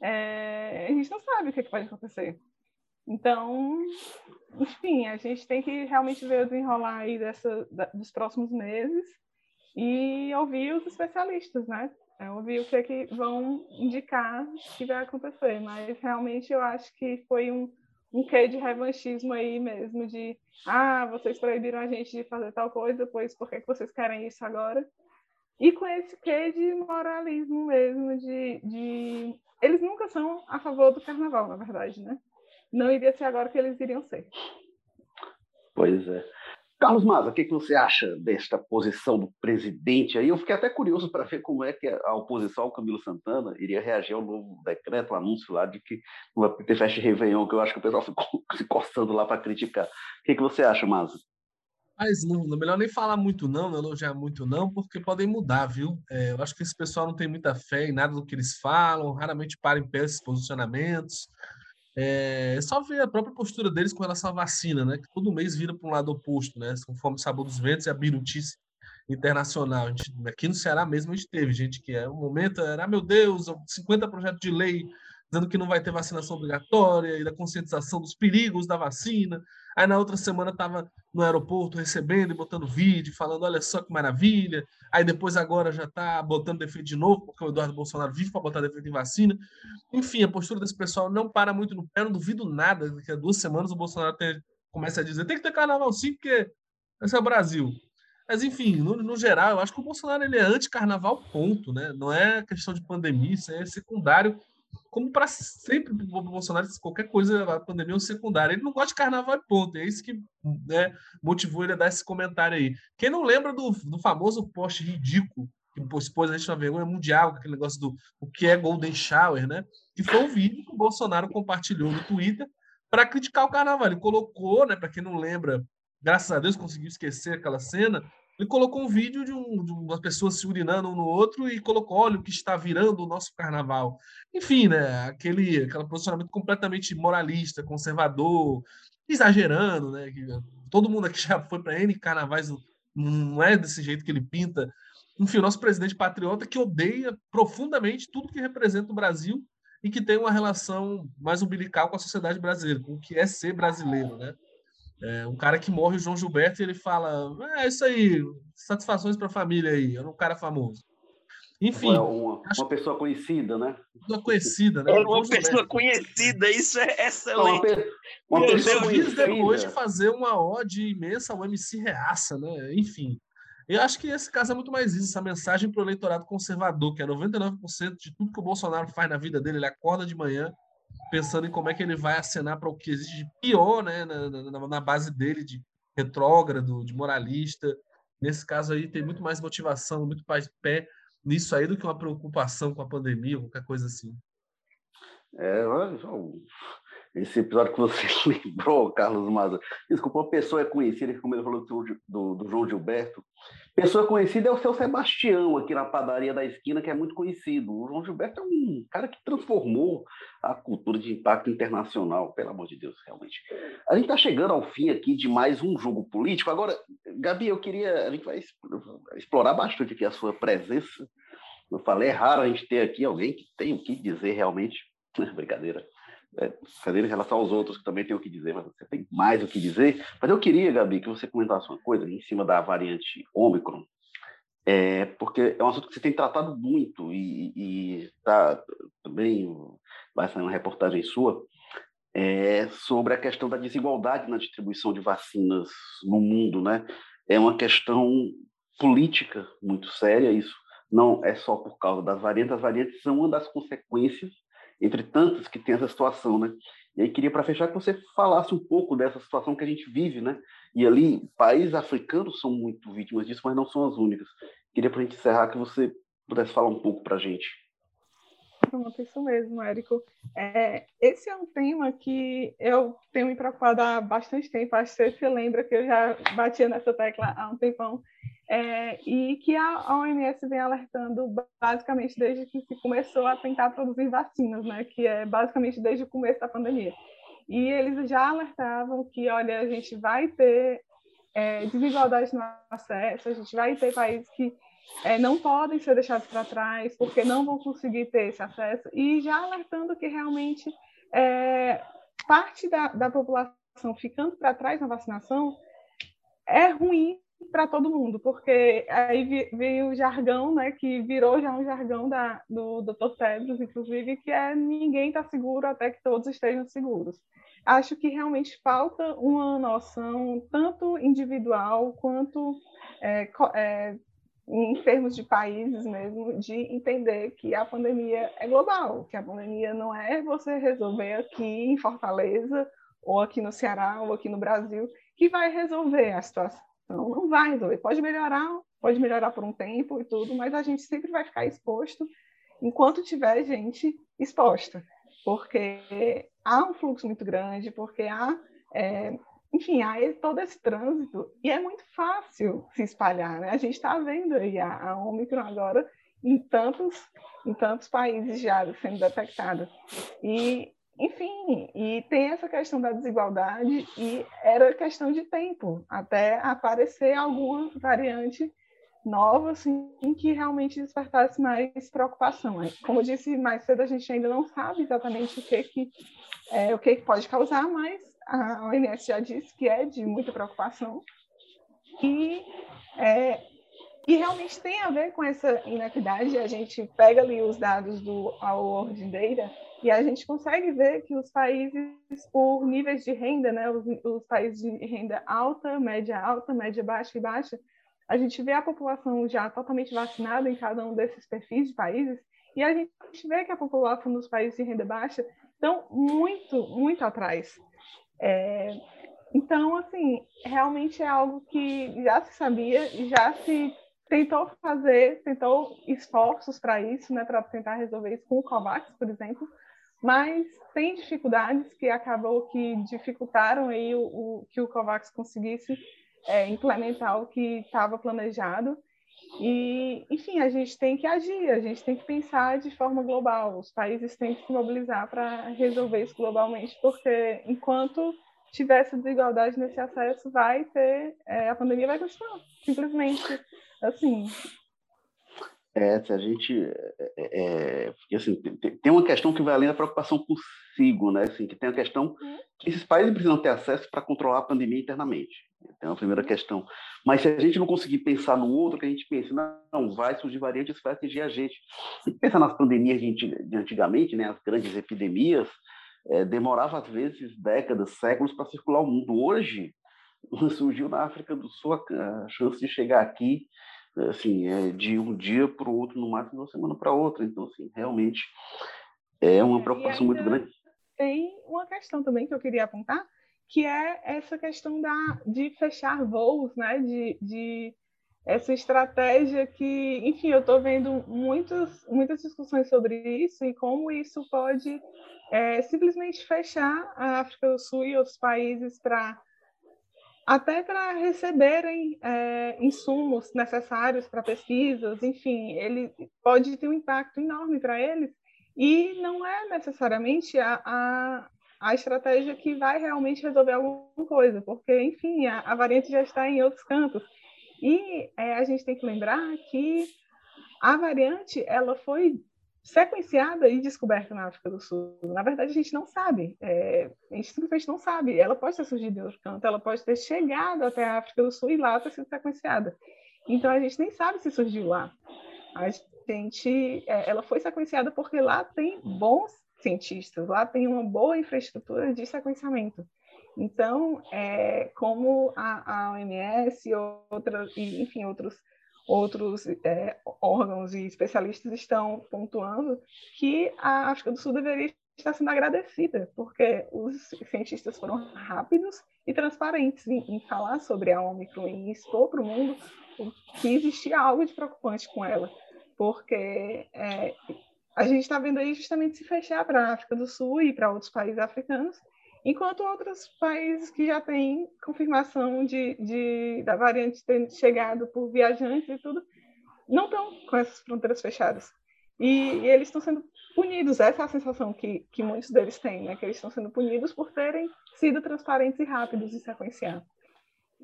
é, a gente não sabe o que, é que pode acontecer. Então, enfim, a gente tem que realmente ver o desenrolar aí dessa, da, dos próximos meses e ouvir os especialistas, né? É, ouvir o que é que vão indicar que vai acontecer. Mas realmente eu acho que foi um, um quê de revanchismo aí mesmo, de ah, vocês proibiram a gente de fazer tal coisa, pois por que, que vocês querem isso agora? E com esse quê de moralismo mesmo, de, de... Eles nunca são a favor do carnaval, na verdade, né? não iria ser agora que eles iriam ser. Pois é. Carlos Maza, o que, que você acha desta posição do presidente aí? Eu fiquei até curioso para ver como é que a oposição ao Camilo Santana iria reagir ao novo decreto, o anúncio lá de que não vai ter festa de Réveillon, que eu acho que o pessoal ficou se coçando lá para criticar. O que, que você acha, Maza? Mas não, não é melhor nem falar muito não, não elogiar muito não, porque podem mudar, viu? É, eu acho que esse pessoal não tem muita fé em nada do que eles falam, raramente param em pé esses posicionamentos. É, só ver a própria postura deles com relação à vacina, né? Que todo mês vira para um lado oposto, né? Conforme o sabor dos ventos e a birutice internacional. A gente, aqui no Ceará mesmo a gente teve gente que é um momento era, ah, meu Deus, 50 projetos de lei dizendo que não vai ter vacinação obrigatória e da conscientização dos perigos da vacina. Aí na outra semana estava no aeroporto recebendo e botando vídeo, falando: olha só que maravilha. Aí depois agora já está botando defeito de novo, porque o Eduardo Bolsonaro vive para botar defeito em vacina. Enfim, a postura desse pessoal não para muito no pé. Eu não duvido nada que há duas semanas o Bolsonaro tem, começa a dizer: tem que ter carnaval sim, porque esse é o Brasil. Mas, enfim, no, no, geral, eu acho que o Bolsonaro ele é anti-carnaval, ponto. Né? Não é questão de pandemia, isso é secundário como para sempre o Bolsonaro, qualquer coisa, a pandemia é um secundário. Ele não gosta de carnaval, ponto. É isso que né, motivou ele a dar esse comentário aí. Quem não lembra do, do famoso post ridículo que expôs a gente na vergonha mundial, aquele negócio do o que é Golden Shower, né? Que foi um vídeo que o Bolsonaro compartilhou no Twitter para criticar o carnaval. Ele colocou, né, para quem não lembra, graças a Deus conseguiu esquecer aquela cena, ele colocou um vídeo de, um, de uma pessoa se urinando um no outro e colocou, olha o que está virando o nosso carnaval. Enfim, né, aquele, aquele posicionamento completamente moralista, conservador, exagerando, né, todo mundo aqui já foi para N carnavais, não é desse jeito que ele pinta. Enfim, o nosso presidente patriota que odeia profundamente tudo que representa o Brasil e que tem uma relação mais umbilical com a sociedade brasileira, com o que é ser brasileiro, né? É, um cara que morre, o João Gilberto, e ele fala: é isso aí, satisfações para a família aí, era um cara famoso. Enfim. É uma, uma pessoa conhecida, né? Uma conhecida, né? É uma pessoa conhecida, isso é excelente. Uma, uma pessoa conhecida. depois de fazer uma ode imensa ao MC Reaça, né? Enfim. Eu acho que esse caso é muito mais isso, essa mensagem para o eleitorado conservador, que é 99% de tudo que o Bolsonaro faz na vida dele, ele acorda de manhã, pensando em como é que ele vai acenar para o que existe de pior né, na, na, na, base dele, de retrógrado, de moralista. Nesse caso aí, tem muito mais motivação, muito mais pé nisso aí do que uma preocupação com a pandemia, qualquer coisa assim. É, esse episódio que você lembrou, Carlos Maza, desculpa, uma pessoa é conhecida, como ele falou do, do, João Gilberto, pessoa conhecida é o seu Sebastião, aqui na padaria da esquina, que é muito conhecido. O João Gilberto é um cara que transformou a cultura de impacto internacional, pelo amor de Deus, realmente. A gente está chegando ao fim aqui de mais um jogo político. Agora, Gabi, eu queria, a gente vai explorar bastante aqui a sua presença. Eu falei, é raro a gente ter aqui alguém que tem o que dizer realmente. Brincadeira é, em relação aos outros, que também tem o que dizer, mas você tem mais o que dizer. Mas eu queria, Gabi, que você comentasse uma coisa em cima da variante Ômicron, é, porque é um assunto que você tem tratado muito e está também vai sair uma reportagem sua é, sobre a questão da desigualdade na distribuição de vacinas no mundo, né? É uma questão política muito séria isso. Não é só por causa das variantes, as variantes são uma das consequências entre tantos que tem essa situação, né? E aí queria para fechar que você falasse um pouco dessa situação que a gente vive, né? E ali países africanos são muito vítimas disso, mas não são as únicas. Queria para a gente encerrar que você pudesse falar um pouco para a gente. Pronto, isso mesmo, Érico. É, esse é um tema que eu tenho me preocupado há bastante tempo. Acho que você lembra que eu já batia nessa tecla há um tempão. É, e que a OMS vem alertando basicamente desde que se começou a tentar produzir vacinas, né? Que é basicamente desde o começo da pandemia. E eles já alertavam que, olha, a gente vai ter é, desigualdade no acesso, a gente vai ter países que é, não podem ser deixados para trás porque não vão conseguir ter esse acesso, e já alertando que realmente é, parte da, da população ficando para trás na vacinação é ruim para todo mundo, porque aí veio o jargão, né, que virou já um jargão da, do Dr. Tedros, inclusive, que é ninguém está seguro até que todos estejam seguros. Acho que realmente falta uma noção tanto individual quanto é, é, em termos de países mesmo, de entender que a pandemia é global, que a pandemia não é você resolver aqui em Fortaleza, ou aqui no Ceará, ou aqui no Brasil, que vai resolver a situação. Não vai resolver. Pode melhorar, pode melhorar por um tempo e tudo, mas a gente sempre vai ficar exposto enquanto tiver gente exposta, porque há um fluxo muito grande, porque há é, enfim, há todo esse trânsito e é muito fácil se espalhar, né? A gente está vendo aí a, a Omicron agora em tantos, em tantos países já sendo detectada. E, enfim, e tem essa questão da desigualdade e era questão de tempo até aparecer alguma variante nova, assim, que realmente despertasse mais preocupação. Como eu disse mais cedo, a gente ainda não sabe exatamente o que que, é, o que, que pode causar, mas a OMS já disse que é de muita preocupação e, é, e realmente tem a ver com essa inequidade. A gente pega ali os dados do World Data e a gente consegue ver que os países por níveis de renda, né, os, os países de renda alta, média alta, média baixa e baixa, a gente vê a população já totalmente vacinada em cada um desses perfis de países e a gente vê que a população dos países de renda baixa estão muito, muito atrás. É, então, assim, realmente é algo que já se sabia já se tentou fazer, tentou esforços para isso, né, para tentar resolver isso com o COVAX, por exemplo, mas tem dificuldades que acabou que dificultaram aí o, o que o COVAX conseguisse é, implementar o que estava planejado. E, enfim, a gente tem que agir, a gente tem que pensar de forma global. Os países têm que se mobilizar para resolver isso globalmente, porque enquanto tiver essa desigualdade nesse acesso, vai ter, é, a pandemia vai continuar, simplesmente. Assim, é, se a gente. É, é, é assim, tem uma questão que vai além da preocupação consigo, né? Assim, que tem a questão uhum. que esses países precisam ter acesso para controlar a pandemia internamente. Então, a primeira uhum. questão. Mas se a gente não conseguir pensar no outro, que a gente pensa, não, vai surgir variantes que vai atingir a gente. Se pensar nas pandemias de antigamente, né, as grandes epidemias, é, demorava às vezes décadas, séculos para circular o mundo. Hoje, surgiu na África do Sul a chance de chegar aqui assim, é de um dia para o outro, no máximo de uma semana para outra. Então, assim, realmente é uma preocupação muito grande. Tem uma questão também que eu queria apontar, que é essa questão da, de fechar voos, né? De, de essa estratégia que, enfim, eu estou vendo muitas, muitas discussões sobre isso e como isso pode é, simplesmente fechar a África do Sul e outros países para até para receberem é, insumos necessários para pesquisas, enfim, ele pode ter um impacto enorme para eles e não é necessariamente a, a, a, estratégia que vai realmente resolver alguma coisa, porque, enfim, a, a variante já está em outros campos. E é, a gente tem que lembrar que a variante ela foi sequenciada e descoberta na África do Sul. Na verdade, a gente não sabe. É, a gente simplesmente não sabe. Ela pode ter surgido em outro canto, ela pode ter chegado até a África do Sul e lá ter sido sequenciada. Então, a gente nem sabe se surgiu lá. A gente, é, ela foi sequenciada porque lá tem bons cientistas, lá tem uma boa infraestrutura de sequenciamento. Então, é, como a, a OMS e, outra, e, enfim, outros outros é, órgãos e especialistas estão pontuando que a África do Sul deveria estar sendo agradecida, porque os cientistas foram rápidos e transparentes em, em falar sobre a Omicron e expor para o mundo que existia algo de preocupante com ela, porque é, a gente está vendo aí justamente se fechar para a África do Sul e para outros países africanos, enquanto outros países que já têm confirmação de, de da variante ter chegado por viajantes e tudo, não estão com essas fronteiras fechadas. E, e eles estão sendo punidos, essa é a sensação que, que muitos deles têm, né? que eles estão sendo punidos por terem sido transparentes e rápidos em sequenciar.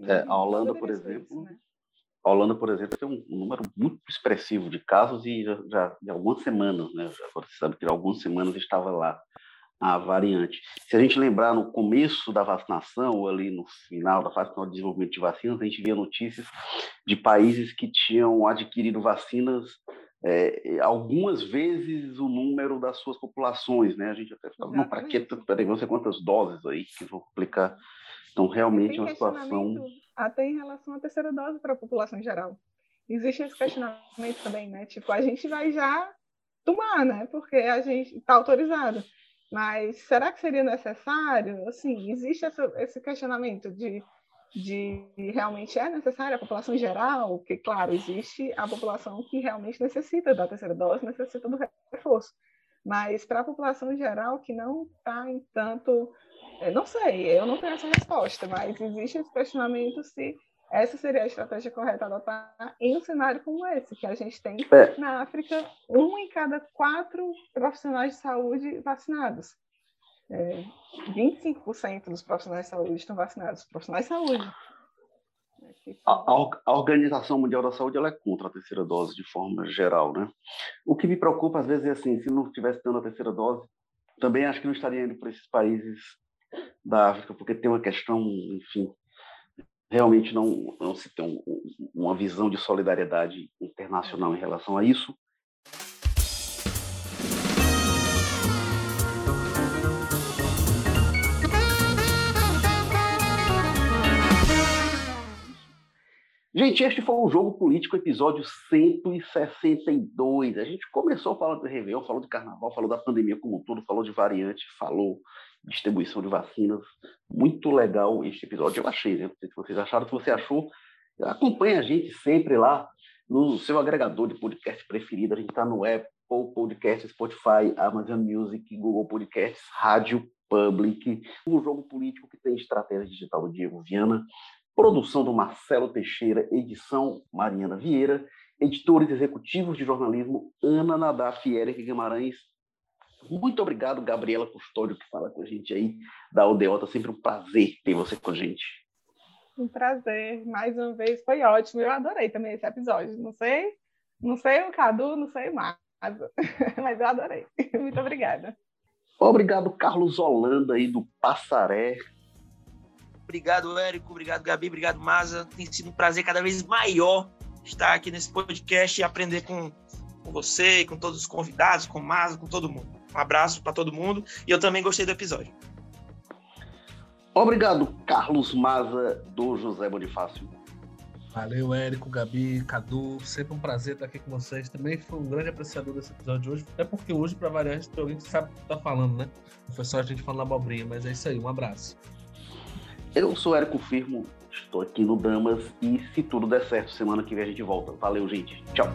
É, a Holanda, por exemplo, isso, né? a Holanda, por exemplo, tem um, número muito expressivo de casos e já, já de algumas semanas, né? Agora você sabe que algumas semanas estava lá a variante. Se a gente lembrar no começo da vacinação, ou ali no final da fase final de desenvolvimento de vacinas, a gente via notícias de países que tinham adquirido vacinas é, algumas vezes o número das suas populações, né? A gente até fala, não, para que peraí, não sei quantas doses aí que vão aplicar. Então, realmente é uma situação. Até em relação à terceira dose para a população em geral. Existe esse questionamento também, né? Tipo, a gente vai já tomar, né? Porque a gente está autorizado. Mas será que seria necessário? Assim, existe essa, esse questionamento de, de realmente é necessário a população em geral, que, claro, existe a população que realmente necessita da terceira dose, necessita do reforço. Mas para a população em geral que não está em tanto. Não sei, eu não tenho essa resposta, mas existe esse questionamento se essa seria a estratégia correta a adotar em um cenário como esse, que a gente tem é. na África um em cada quatro profissionais de saúde vacinados. É, 25% dos profissionais de saúde estão vacinados, profissionais de saúde. A, a, Organização Mundial da Saúde ela é contra a terceira dose de forma geral, né? O que me preocupa às vezes é assim, se não estivesse dando a terceira dose, também acho que não estaria indo para esses países da África, porque tem uma questão, enfim, realmente não, não se tem um, uma visão de solidariedade internacional em relação a isso. Gente, este foi o Jogo Político, episódio 162. A gente começou falando de Réveillon, falou de Carnaval, falou da pandemia como um todo, falou de variante, falou distribuição de vacinas. Muito legal este episódio, eu achei, né? Não sei se vocês acharam, se você achou, acompanha a gente sempre lá no seu agregador de podcast preferido. A gente está no Apple Podcast, Spotify, Amazon Music, Google Podcasts, Rádio Public. O Jogo Político que tem estratégia digital do Diego Viana, produção do Marcelo Teixeira, edição Mariana Vieira, editores executivos de jornalismo Ana Nadaf e Eric Guimarães, muito obrigado, Gabriela Custódio, que fala com a gente aí da Odeota. Sempre um prazer ter você com a gente. Um prazer, mais uma vez, foi ótimo. Eu adorei também esse episódio. Não sei, não sei o Cadu, não sei mais, mas eu adorei. Muito obrigada. Obrigado, Carlos Holanda aí do Passaré. Obrigado, Érico. Obrigado, Gabi. Obrigado, Maza. Tem sido um prazer cada vez maior estar aqui nesse podcast e aprender com, com você e com todos os convidados, com o Maza, com todo mundo. Um abraço para todo mundo e eu também gostei do episódio. Obrigado, Carlos Maza, do José Bonifácio. Valeu, Érico, Gabi, Cadu. Sempre um prazer estar aqui com vocês. Também foi um grande apreciador desse episódio de hoje. Até porque hoje, para variar, a gente tem alguém que sabe o que está falando, né? Não foi só a gente falando abobrinha, mas é isso aí. Um abraço. Eu sou Érico Firmo, estou aqui no Damas e se tudo der certo, semana que vem a gente volta. Valeu, gente. Tchau.